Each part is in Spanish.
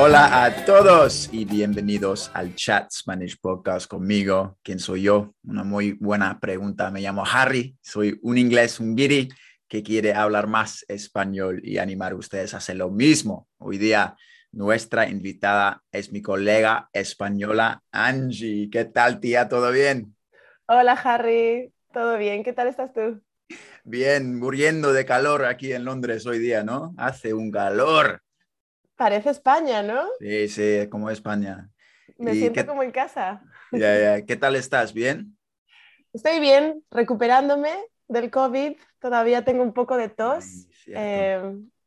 Hola a todos y bienvenidos al Chat Spanish Podcast conmigo. ¿Quién soy yo? Una muy buena pregunta. Me llamo Harry, soy un inglés, un guiri que quiere hablar más español y animar a ustedes a hacer lo mismo. Hoy día nuestra invitada es mi colega española Angie. ¿Qué tal, tía? ¿Todo bien? Hola, Harry. ¿Todo bien? ¿Qué tal estás tú? Bien, muriendo de calor aquí en Londres hoy día, ¿no? Hace un calor. Parece España, ¿no? Sí, sí, como España. Me siento como en casa. Ya, ya. ¿Qué tal estás? ¿Bien? Estoy bien, recuperándome del COVID. Todavía tengo un poco de tos, eh,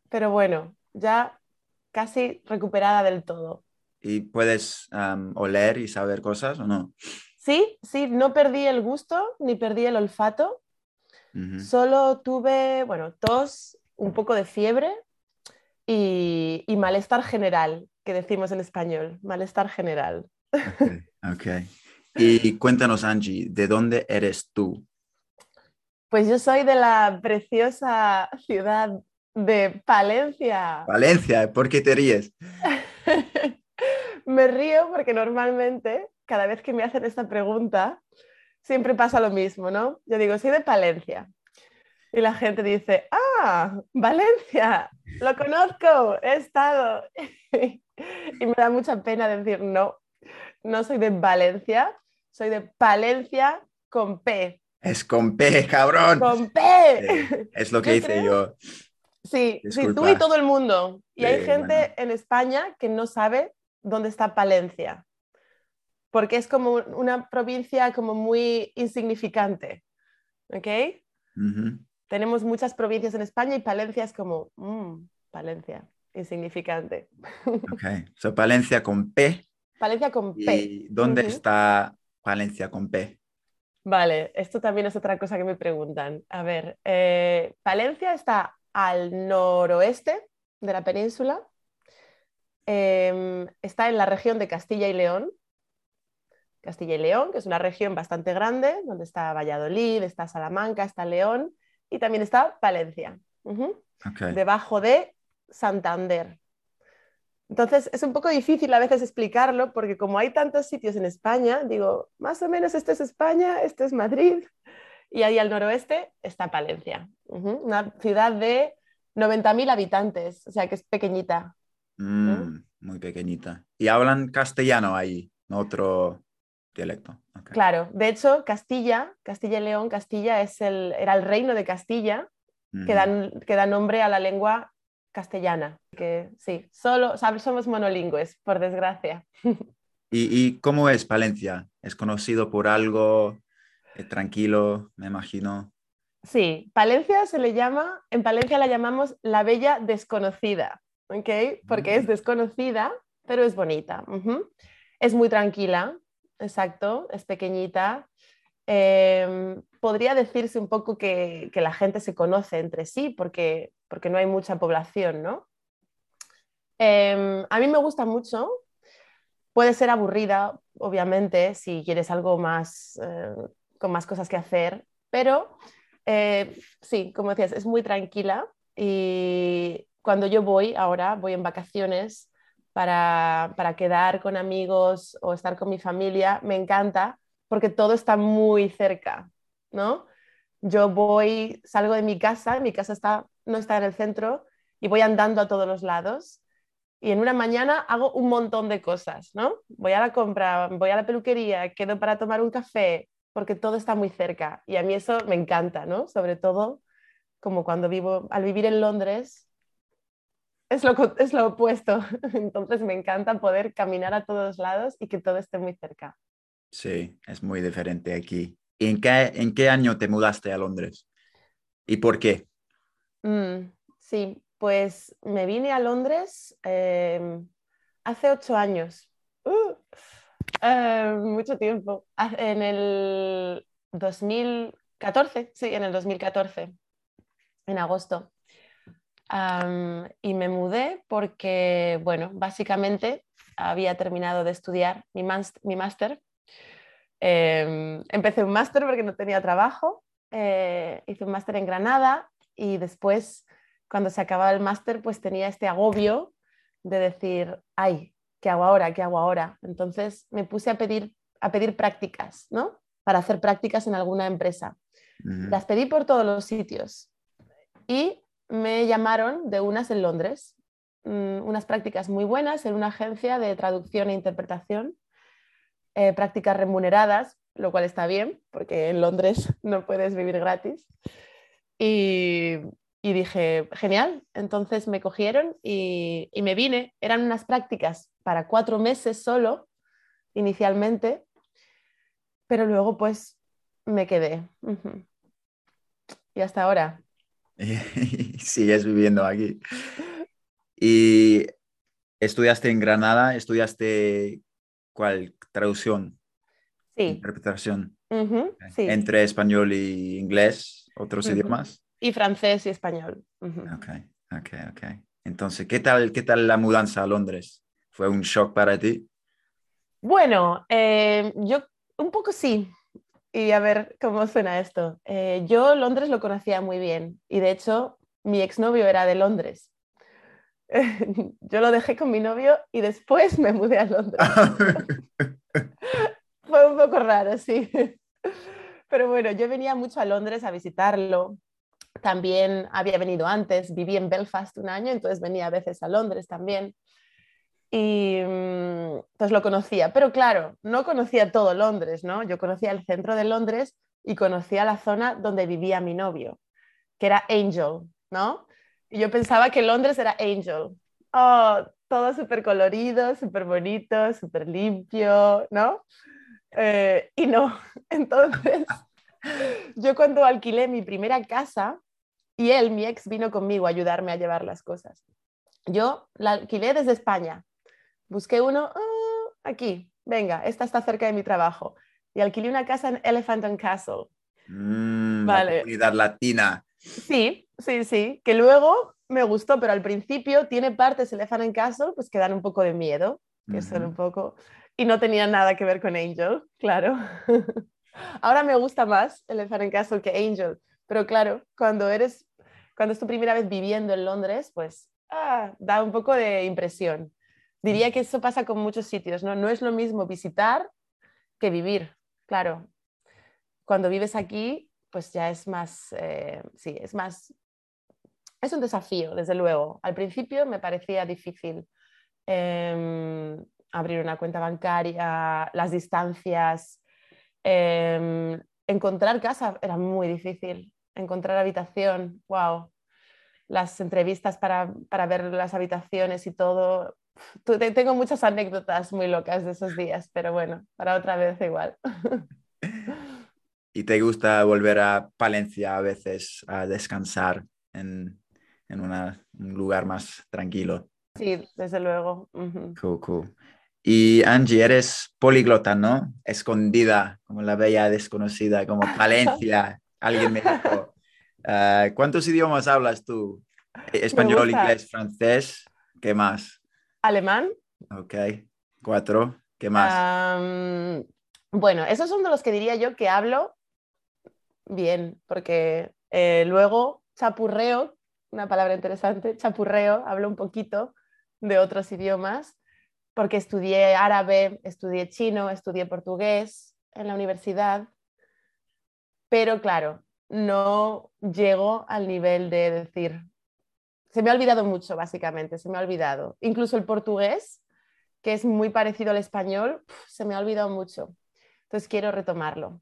pero bueno, ya casi recuperada del todo. ¿Y puedes oler y saber cosas o no? Sí, sí, no perdí el gusto ni perdí el olfato. Solo tuve, bueno, tos, un poco de fiebre, y, malestar general, que decimos en español, malestar general. Ok. Y cuéntanos, Angie, ¿de dónde eres tú? Pues yo soy de la preciosa ciudad de Palencia. Palencia, ¿por qué te ríes? me río porque normalmente, cada vez que me hacen esta pregunta, siempre pasa lo mismo, ¿no? Yo digo, soy de Palencia. Y la gente dice, ah, Valencia, lo conozco, he estado. y me da mucha pena decir, no, no soy de Valencia, soy de Palencia con P. Es con P, cabrón. Con P. es lo que hice yo. Sí, sí, tú y todo el mundo. Y hay gente en España que no sabe dónde está Palencia, porque es como una provincia como muy insignificante. ¿Ok? Tenemos muchas provincias en España y Palencia es como, mmm, Palencia, insignificante. Ok, so Palencia con P. Palencia con P. ¿Y dónde está Palencia con P? Vale, esto también es otra cosa que me preguntan. A ver, eh, Palencia está al noroeste de la península, em, está en la región de Castilla y León. Castilla y León, que es una región bastante grande, donde está Valladolid, está Salamanca, está León y también está Palencia, debajo de Santander. Entonces es un poco difícil a veces explicarlo porque como hay tantos sitios en España, digo, más o menos este es España, este es Madrid y ahí al noroeste está Palencia, una ciudad de 90.000 habitantes, o sea que es pequeñita. Mm, muy pequeñita. ¿Y hablan castellano ahí? Otro dialecto. Claro, de hecho, Castilla, Castilla y León, Castilla es el, era el reino de Castilla, que, da, nombre a la lengua castellana. Que sí, solo ¿sabes? somos monolingües, por desgracia. ¿Y, cómo es Palencia? ¿Es conocido por algo eh, tranquilo, me imagino? Sí, Palencia se le llama, en Palencia la llamamos la bella desconocida, ¿ok? Porque es mm. desconocida, pero es bonita. Es muy tranquila, exacto, es pequeñita. Em, podría decirse un poco que, la gente se conoce entre sí porque, porque no hay mucha población, ¿no? Em, a mí me gusta mucho. Puede ser aburrida, obviamente, si quieres algo más, eh, con más cosas que hacer, pero eh, sí, como decías, es muy tranquila y cuando yo voy ahora, voy en vacaciones, para, quedar con amigos o estar con mi familia, me encanta porque todo está muy cerca, ¿no? Yo voy, salgo de mi casa, mi casa está, no está en el centro, y voy andando a todos los lados. Y en una mañana hago un montón de cosas, ¿no? Voy a la compra, voy a la peluquería, quedo para tomar un café, porque todo está muy cerca y a mí eso me encanta, ¿no? Sobre todo como cuando vivo, al vivir en Londres, es lo, es lo opuesto. Entonces me encanta poder caminar a todos lados y que todo esté muy cerca. Sí, es muy diferente aquí. ¿Y en qué, en qué año te mudaste a Londres? ¿Y por qué? Mm, sí, pues me vine a Londres em, hace ocho años. Uh, eh, mucho tiempo. En el 2014, sí, en el 2014, en agosto. y me mudé porque, bueno, básicamente había terminado de estudiar mi máster. Em, empecé un máster porque no tenía trabajo. Eh, hice un máster en Granada y después, cuando se acababa el máster, pues tenía este agobio de decir, ay, ¿qué hago ahora? ¿Qué hago ahora? Entonces me puse a pedir, a pedir prácticas, ¿no? Para hacer prácticas en alguna empresa. Las pedí por todos los sitios y me llamaron de unas en Londres, mm, unas prácticas muy buenas en una agencia de traducción e interpretación, eh, prácticas remuneradas, lo cual está bien, porque en Londres no puedes vivir gratis. Y, y dije, genial, entonces me cogieron y, me vine. Eran unas prácticas para cuatro meses solo, inicialmente, pero luego pues me quedé. Y hasta ahora. Sigues viviendo aquí. ¿Y estudiaste en Granada? ¿Estudiaste cuál? ¿Traducción? Sí. Interpretación. Entre español y inglés, otros idiomas. Y francés y español. Ok, ok, ok. Entonces, ¿qué tal, ¿qué tal la mudanza a Londres? ¿Fue un shock para ti? Bueno, eh, yo un poco sí. Y a ver cómo suena esto. Eh, yo Londres lo conocía muy bien y de hecho mi exnovio era de Londres. yo lo dejé con mi novio y después me mudé a Londres. Fue un poco raro, sí. Pero bueno, yo venía mucho a Londres a visitarlo también había venido antes, viví en Belfast un año, entonces venía a veces a Londres también. Y pues lo conocía, pero claro, no conocía todo Londres, ¿no? Yo conocía el centro de Londres y conocía la zona donde vivía mi novio, que era Angel, ¿no? Y yo pensaba que Londres era Angel. Oh, todo súper colorido, súper bonito, súper limpio, ¿no? Eh, y no, entonces yo cuando alquilé mi primera casa y él, mi ex, vino conmigo a ayudarme a llevar las cosas. Yo la alquilé desde España. Busqué uno ah, aquí, venga, esta está cerca de mi trabajo. Y alquilé una casa en Elephant and Castle. Mm, vale. La comunidad latina. Sí, sí, sí. Que luego me gustó, pero al principio tiene partes Elephant and Castle pues que dan un poco de miedo, que son un poco... Y no tenía nada que ver con Angel, claro. Ahora me gusta más Elephant and Castle que Angel, pero claro, cuando eres cuando es tu primera vez viviendo en Londres, pues ah, da un poco de impresión. Diría que eso pasa con muchos sitios, ¿no? No es lo mismo visitar que vivir, claro. Cuando vives aquí, pues ya es más, eh, sí, es más, es un desafío, desde luego. Al principio me parecía difícil em, abrir una cuenta bancaria, las distancias, em, encontrar casa era muy difícil encontrar habitación, wow. Las entrevistas para, ver las habitaciones y todo. Tengo muchas anécdotas muy locas de esos días, pero bueno, para otra vez igual. ¿Y te gusta volver a Palencia a veces a descansar en, un lugar más tranquilo? Sí, desde luego. Cool, cool. Y Angie, eres políglota, ¿no? Escondida, como la bella desconocida, como Palencia. Alguien me dijo, ah, ¿cuántos idiomas hablas tú? Español, inglés, francés, ¿qué más? Alemán. Ok, cuatro, ¿qué más? bueno, esos son de los que diría yo que hablo bien, porque eh, luego chapurreo, una palabra interesante, chapurreo, hablo un poquito de otros idiomas, porque estudié árabe, estudié chino, estudié portugués en la universidad pero claro, no llego al nivel de decir, se me ha olvidado mucho, básicamente, se me ha olvidado. Incluso el portugués, que es muy parecido al español, se me ha olvidado mucho. Entonces quiero retomarlo.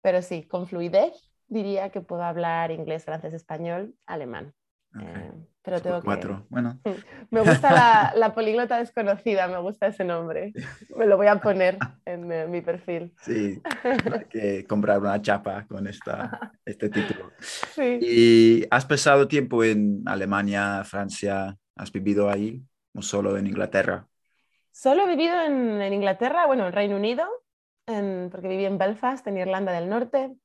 pero sí, con fluidez diría que puedo hablar inglés, francés, español, alemán. Okay. Eh, pero tengo cuatro. que... Bueno, Me gusta la, la políglota desconocida, me gusta ese nombre. Me lo voy a poner en eh, mi perfil. sí, hay que comprar una chapa con esta, este título. Sí. ¿Y has pasado tiempo en Alemania, Francia? ¿Has vivido ahí o solo en Inglaterra? Solo he vivido en, en Inglaterra, bueno, en Reino Unido, en- porque viví en Belfast, en Irlanda del Norte.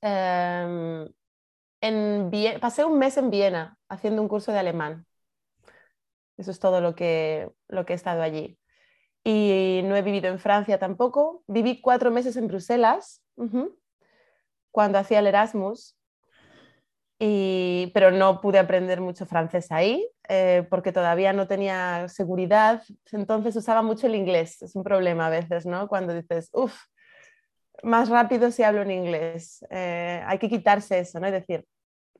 Em, pasé un mes en Viena haciendo un curso de alemán. Eso es todo lo que, lo que he estado allí. Y no he vivido en Francia tampoco. Viví cuatro meses en Bruselas, cuando hacía el Erasmus. Y, pero no pude aprender mucho francés ahí eh, porque todavía no tenía seguridad, entonces usaba mucho el inglés. Es un problema a veces, ¿no? Cuando dices, uff, más rápido si hablo en inglés. Eh, hay que quitarse eso, ¿no? Y decir,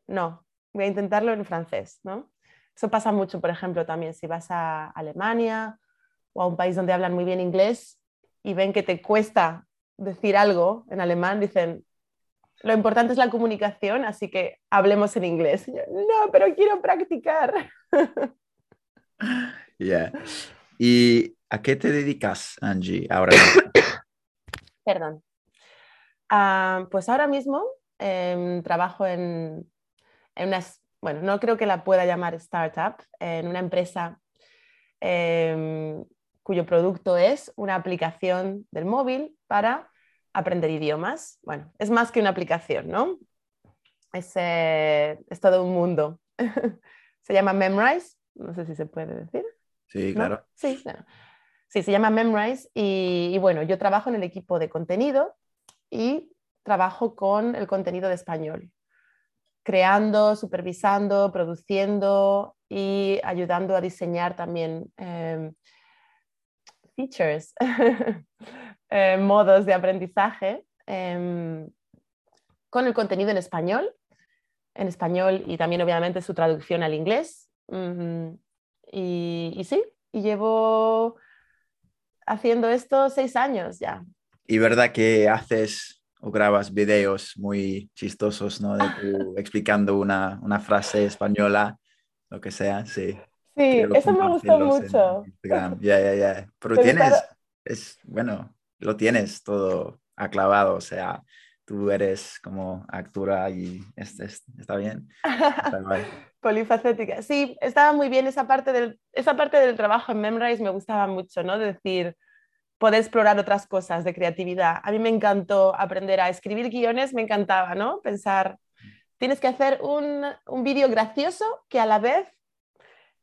no, voy a intentarlo en francés, ¿no? Eso pasa mucho, por ejemplo, también si vas a Alemania o a un país donde hablan muy bien inglés y ven que te cuesta decir algo en alemán, dicen, lo importante es la comunicación, así que hablemos en inglés. Yo, no, pero quiero practicar. Yeah. ¿Y a qué te dedicas, Angie, ahora? Perdón. Ah, pues ahora mismo em, trabajo en, en una, bueno, no creo que la pueda llamar startup, en una empresa em, cuyo producto es una aplicación del móvil para aprender idiomas. Bueno, es más que una aplicación, ¿no? Es, eh, es todo un mundo. se llama Memrise, no sé si se puede decir. Sí, ¿no? claro. Sí, claro. Sí, se llama Memrise y, y bueno, yo trabajo en el equipo de contenido y trabajo con el contenido de español, creando, supervisando, produciendo y ayudando a diseñar también em, features, eh, modos de aprendizaje em, con el contenido en español, en español y también obviamente su traducción al inglés. Y, y sí, y llevo haciendo esto seis años ya. Y verdad que haces o grabas videos muy chistosos, ¿no? De tú explicando una, una frase española, lo que sea, sí. Sí, eso me en mucho. Ya, ya, ya. Pero tienes, es, bueno, lo tienes todo aclavado, o sea, tú eres como actora y es- es- está bien. Está. Polifacética. Sí, estaba muy bien esa parte del, esa parte del trabajo en Memrise, me gustaba mucho, ¿no? De decir, poder explorar otras cosas de creatividad. A mí me encantó aprender a escribir guiones, me encantaba, ¿no? Pensar, tienes que hacer un, un vídeo gracioso que a la vez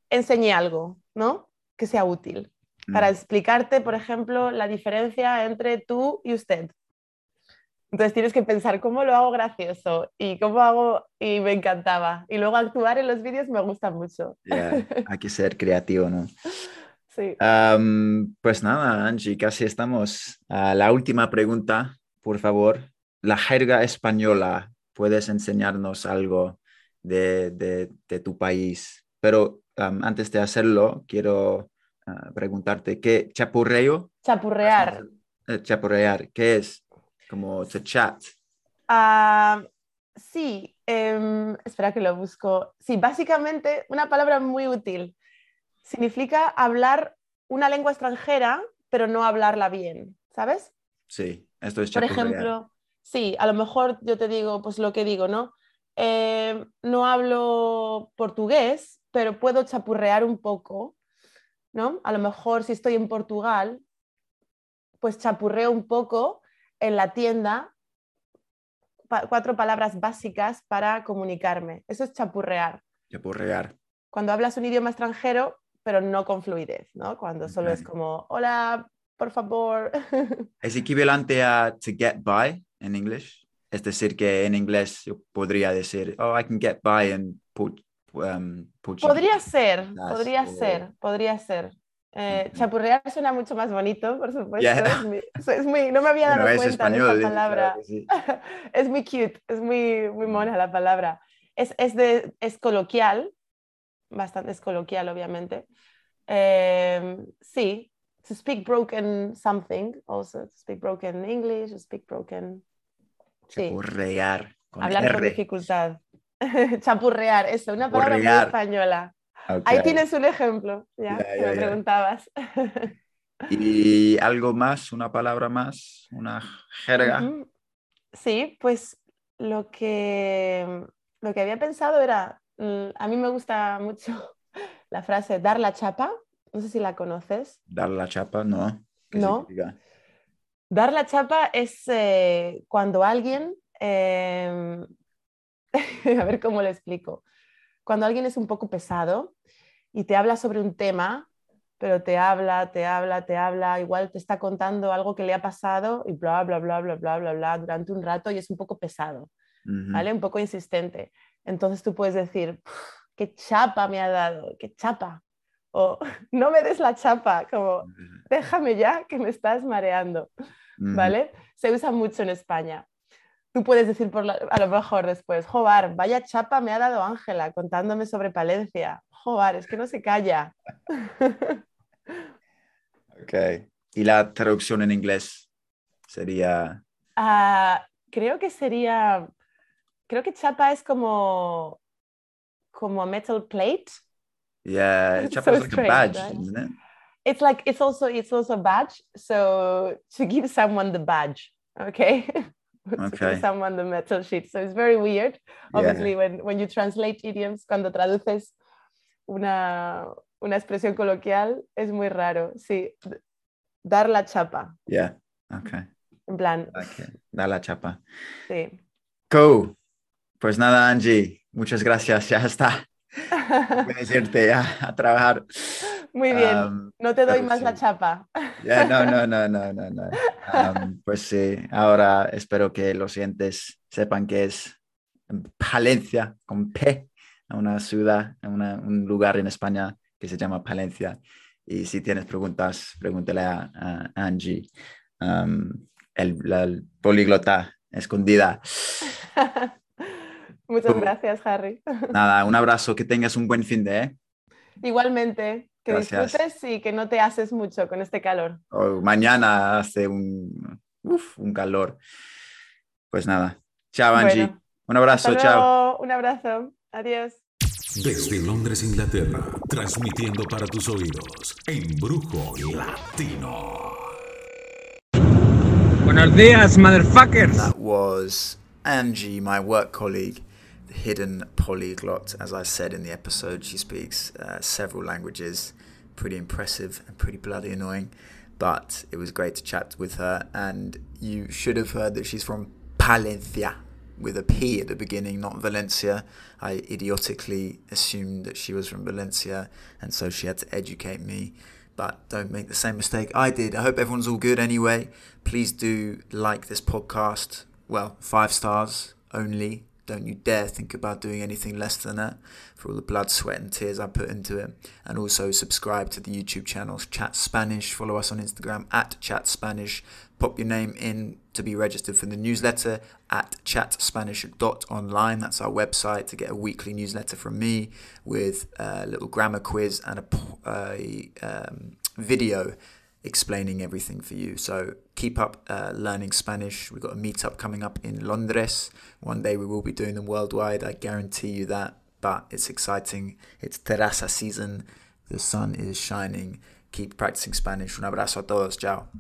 enseñe algo, ¿no? Que sea útil. Para Mm. explicarte, por ejemplo, la diferencia entre tú y usted. Entonces tienes que pensar cómo lo hago gracioso y cómo hago y me encantaba. Y luego actuar en los vídeos me gusta mucho. Ya, hay que ser creativo, ¿no? Sí. Pues nada, Angie, casi estamos. La última pregunta, por favor. La jerga española, ¿puedes enseñarnos algo de, de- de tu país? Pero antes de hacerlo, quiero ah, preguntarte, ¿qué chapurreo? Chapurrear. Eh, chapurrear, ¿qué es? Como to chat. Ah, sí, em, espera que lo busco. Sí, básicamente una palabra muy útil. Significa hablar una lengua extranjera, pero no hablarla bien, ¿sabes? Sí, esto es Por ejemplo, sí, a lo mejor yo te digo, pues lo que digo, ¿no? Eh, no hablo portugués, pero puedo chapurrear un poco, ¿no? A lo mejor si estoy en Portugal, pues chapurreo un poco en la tienda pa- cuatro palabras básicas para comunicarme. Eso es chapurrear. Chapurrear. Cuando hablas un idioma extranjero, pero no con fluidez, ¿no? Cuando solo es Ok. como, hola, por favor. ¿Es equivalente a to get by en inglés? Es decir, que en inglés yo podría decir, oh, I can get by Port- um. Podría ser, podría o- ser, podría ser. Eh, chapurrear suena mucho más bonito, por supuesto. Ya. Es muy- es muy- no me había dado Bueno, es cuenta español, de esa claro palabra. que sí. es muy cute, es muy, muy mona la palabra. Es, es, de, es coloquial, bastante es coloquial, obviamente. Eh, sí, to speak broken something, also to speak broken English, to speak broken Sí. Chapurrear. Con Hablar con dificultad. Chapurrear, eso, una palabra muy española. Ahí tienes un ejemplo, ya, Ya, que ya, me preguntabas. ¿Y algo más? ¿Una palabra más? ¿Una jerga? Sí, pues lo que, lo que había pensado era, a mí me gusta mucho la frase dar la chapa, no sé si la conoces. ¿Dar la chapa? No. ¿Qué No. significa? Dar la chapa es eh, cuando alguien, em, a ver cómo lo explico, cuando alguien es un poco pesado y te habla sobre un tema, pero te habla, te habla, te habla, igual te está contando algo que le ha pasado y bla, bla, bla, bla, bla, bla, bla, durante un rato y es un poco pesado. ¿vale? Un poco insistente. Entonces tú puedes decir, "Puf, qué chapa me ha dado, qué chapa. O no me des la chapa, como déjame ya que me estás mareando. ¿vale? Se usa mucho en España. Tú puedes decir por la- a lo mejor después, joder, vaya chapa me ha dado Ángela contándome sobre Palencia. Joder, es que no se calla. Ok. ¿Y la traducción en inglés sería? Ah, creo que sería, creo que chapa es como, como metal plate. Yeah, chapa is so like a badge, right? isn't it? It's like it's also it's also a badge. So to give someone the badge, okay? to Okay. give someone the metal sheet. So it's very weird. Yeah. obviously when, when you translate idioms, cuando traduces una, una expresión coloquial, es muy raro, sí, dar la chapa, Yeah. Okay. en plan, Like it. Da la chapa. sí. Cool. Pues nada, Angie. Muchas gracias. Ya está. Irte ya a trabajar. Muy bien, Um, no te doy más la chapa. Ya, no, no, no, no, no, no. Um, pues sí, ahora espero que los oyentes sepan que es Palencia, con P, una ciudad, una- un lugar en España que se llama Palencia. Y si tienes preguntas, pregúntale a, a Angie, um, el, la el políglota escondida. Muchas Tú. gracias, Harry. Nada, un abrazo, que tengas un buen fin de, ¿eh? Igualmente, que Gracias. disfrutes y que no te haces mucho con este calor. O mañana hace un, uf, un calor. Pues nada, chao Angie. Bueno, un abrazo, chao. un abrazo, adiós. Desde Londres, Inglaterra, transmitiendo para tus oídos, Embrujo Latino. Buenos días, motherfuckers. That was Angie, my work colleague, hidden polyglot. As I said in the episode, she speaks uh, several languages. Pretty impressive and pretty bloody annoying. But it was great to chat with her. And you should have heard that she's from Palencia with a P at the beginning, not Valencia. I idiotically assumed that she was from Valencia, and so she had to educate me. But don't make the same mistake I did. I hope everyone's all good anyway. Please do like this podcast. Well, five stars only. Don't you dare think about doing anything less than that for all the blood, sweat, and tears I put into it. And also subscribe to the YouTube channels Chat Spanish. Follow us on Instagram at Chat Spanish. Pop your name in to be registered for the newsletter at chatspanish.online. That's our website to get a weekly newsletter from me with a little grammar quiz and a um, video explaining everything for you. So keep up uh, learning Spanish. We've got a meetup coming up in Londres. One day we will be doing them worldwide. I guarantee you that. But it's exciting. It's terraza season. The sun is shining. Keep practicing Spanish. Un abrazo a todos. Ciao.